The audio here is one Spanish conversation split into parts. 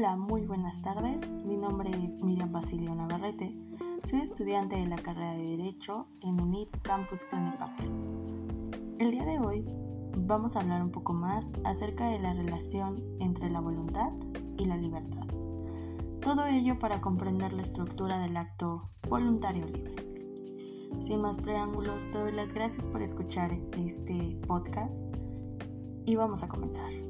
Hola, muy buenas tardes. Mi nombre es Miriam Basilio Navarrete. Soy estudiante de la carrera de Derecho en UNIT Campus Clanipac. El día de hoy vamos a hablar un poco más acerca de la relación entre la voluntad y la libertad. Todo ello para comprender la estructura del acto voluntario libre. Sin más preámbulos, te doy las gracias por escuchar este podcast y vamos a comenzar.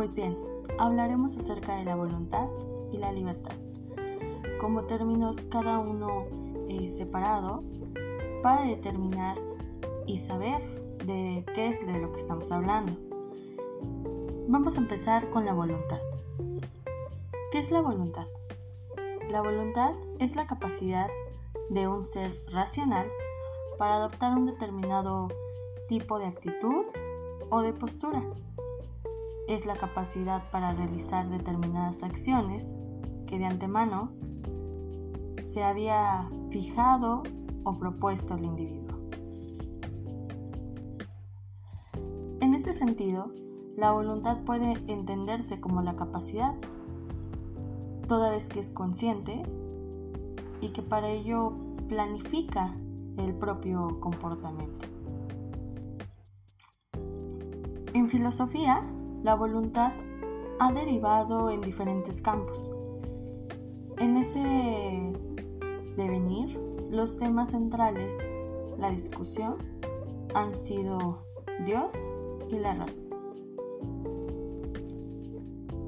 Pues bien, hablaremos acerca de la voluntad y la libertad, como términos cada uno eh, separado para determinar y saber de qué es de lo que estamos hablando. Vamos a empezar con la voluntad. ¿Qué es la voluntad? La voluntad es la capacidad de un ser racional para adoptar un determinado tipo de actitud o de postura es la capacidad para realizar determinadas acciones que de antemano se había fijado o propuesto el individuo. En este sentido, la voluntad puede entenderse como la capacidad, toda vez que es consciente y que para ello planifica el propio comportamiento. En filosofía, la voluntad ha derivado en diferentes campos. En ese devenir, los temas centrales, la discusión, han sido Dios y la razón.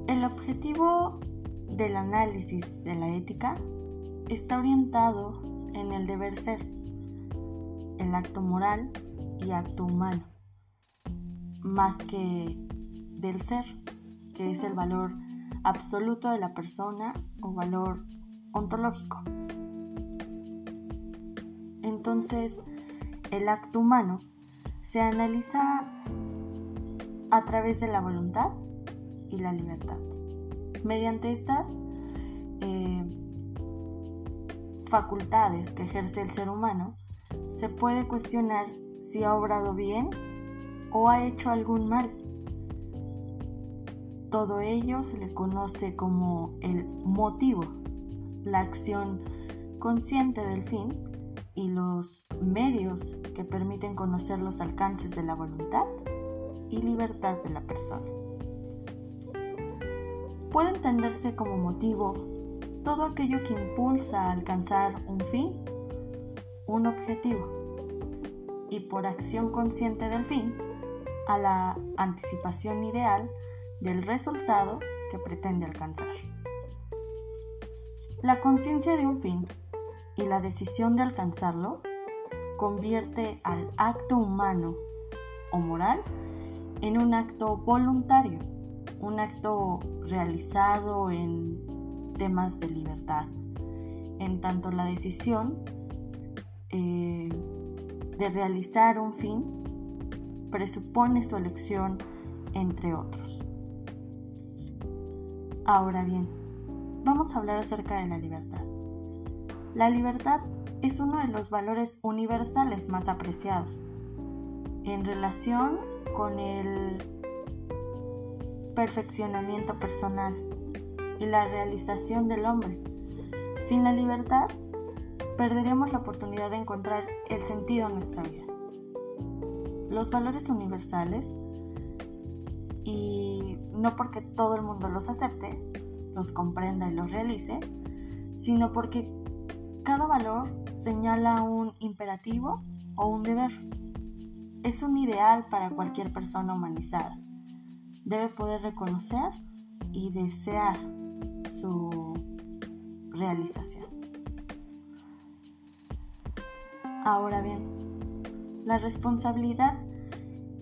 El objetivo del análisis de la ética está orientado en el deber ser, el acto moral y acto humano, más que del ser, que es el valor absoluto de la persona o valor ontológico. Entonces, el acto humano se analiza a través de la voluntad y la libertad. Mediante estas eh, facultades que ejerce el ser humano, se puede cuestionar si ha obrado bien o ha hecho algún mal todo ello se le conoce como el motivo, la acción consciente del fin y los medios que permiten conocer los alcances de la voluntad y libertad de la persona. Puede entenderse como motivo todo aquello que impulsa a alcanzar un fin, un objetivo, y por acción consciente del fin, a la anticipación ideal del resultado que pretende alcanzar. La conciencia de un fin y la decisión de alcanzarlo convierte al acto humano o moral en un acto voluntario, un acto realizado en temas de libertad, en tanto la decisión eh, de realizar un fin presupone su elección entre otros. Ahora bien, vamos a hablar acerca de la libertad. La libertad es uno de los valores universales más apreciados en relación con el perfeccionamiento personal y la realización del hombre. Sin la libertad, perderemos la oportunidad de encontrar el sentido en nuestra vida. Los valores universales y no porque todo el mundo los acepte, los comprenda y los realice, sino porque cada valor señala un imperativo o un deber. Es un ideal para cualquier persona humanizada. Debe poder reconocer y desear su realización. Ahora bien, la responsabilidad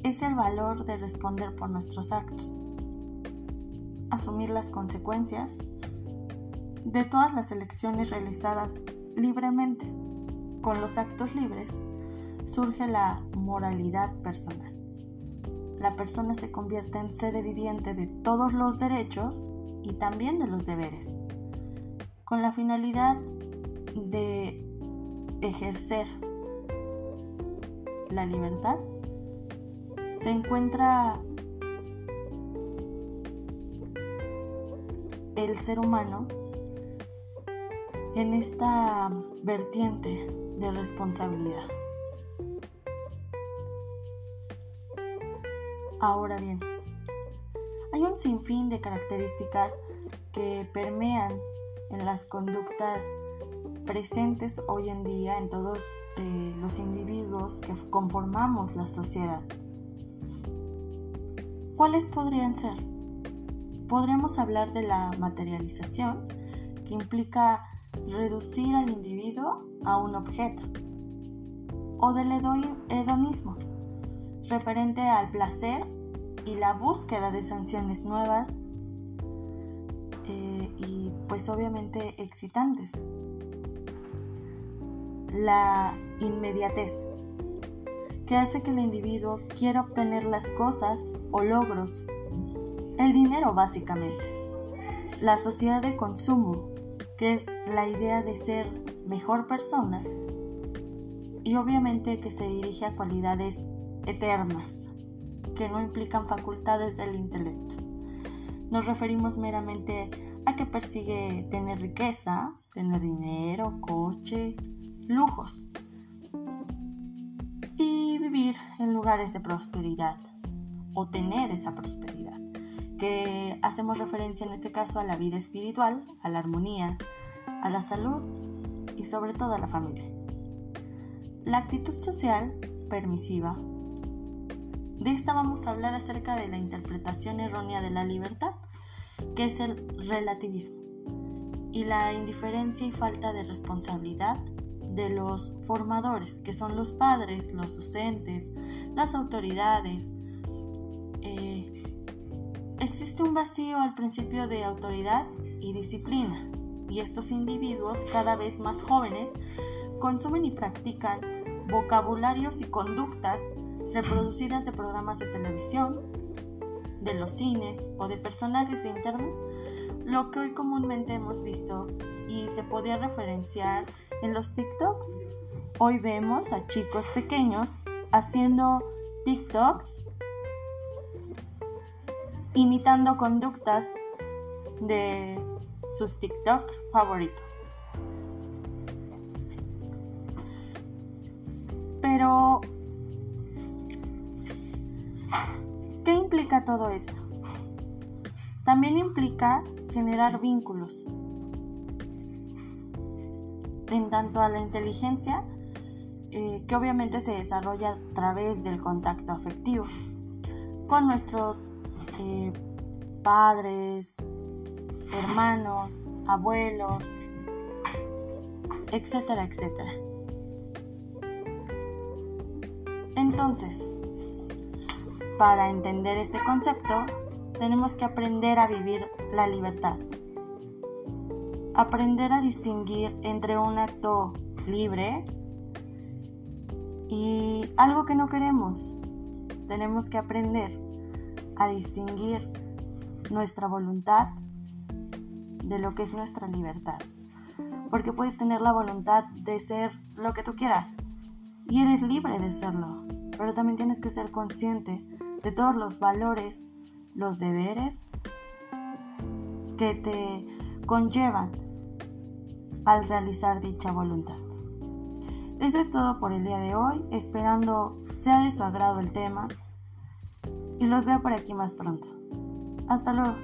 es el valor de responder por nuestros actos, asumir las consecuencias de todas las elecciones realizadas libremente. Con los actos libres surge la moralidad personal. La persona se convierte en sede viviente de todos los derechos y también de los deberes, con la finalidad de ejercer la libertad, se encuentra el ser humano en esta vertiente de responsabilidad. Ahora bien, hay un sinfín de características que permean en las conductas presentes hoy en día en todos eh, los individuos que conformamos la sociedad. ¿Cuáles podrían ser? Podríamos hablar de la materialización, que implica reducir al individuo a un objeto, o del hedonismo, referente al placer y la búsqueda de sanciones nuevas eh, y pues obviamente excitantes. La inmediatez, que hace que el individuo quiera obtener las cosas o logros, el dinero básicamente. La sociedad de consumo, que es la idea de ser mejor persona y obviamente que se dirige a cualidades eternas, que no implican facultades del intelecto. Nos referimos meramente a que persigue tener riqueza, tener dinero, coches, lujos y vivir en lugares de prosperidad o tener esa prosperidad, que hacemos referencia en este caso a la vida espiritual, a la armonía, a la salud y sobre todo a la familia. La actitud social permisiva. De esta vamos a hablar acerca de la interpretación errónea de la libertad, que es el relativismo, y la indiferencia y falta de responsabilidad de los formadores, que son los padres, los docentes, las autoridades. Existe un vacío al principio de autoridad y disciplina, y estos individuos cada vez más jóvenes consumen y practican vocabularios y conductas reproducidas de programas de televisión, de los cines o de personajes de internet, lo que hoy comúnmente hemos visto y se podía referenciar en los TikToks. Hoy vemos a chicos pequeños haciendo TikToks imitando conductas de sus TikTok favoritos. Pero, ¿qué implica todo esto? También implica generar vínculos. En tanto a la inteligencia, eh, que obviamente se desarrolla a través del contacto afectivo con nuestros eh, padres, hermanos, abuelos, etcétera, etcétera. Entonces, para entender este concepto, tenemos que aprender a vivir la libertad. Aprender a distinguir entre un acto libre y algo que no queremos. Tenemos que aprender a distinguir nuestra voluntad de lo que es nuestra libertad. Porque puedes tener la voluntad de ser lo que tú quieras y eres libre de serlo, pero también tienes que ser consciente de todos los valores los deberes que te conllevan al realizar dicha voluntad. Eso es todo por el día de hoy, esperando sea de su agrado el tema y los veo por aquí más pronto. Hasta luego.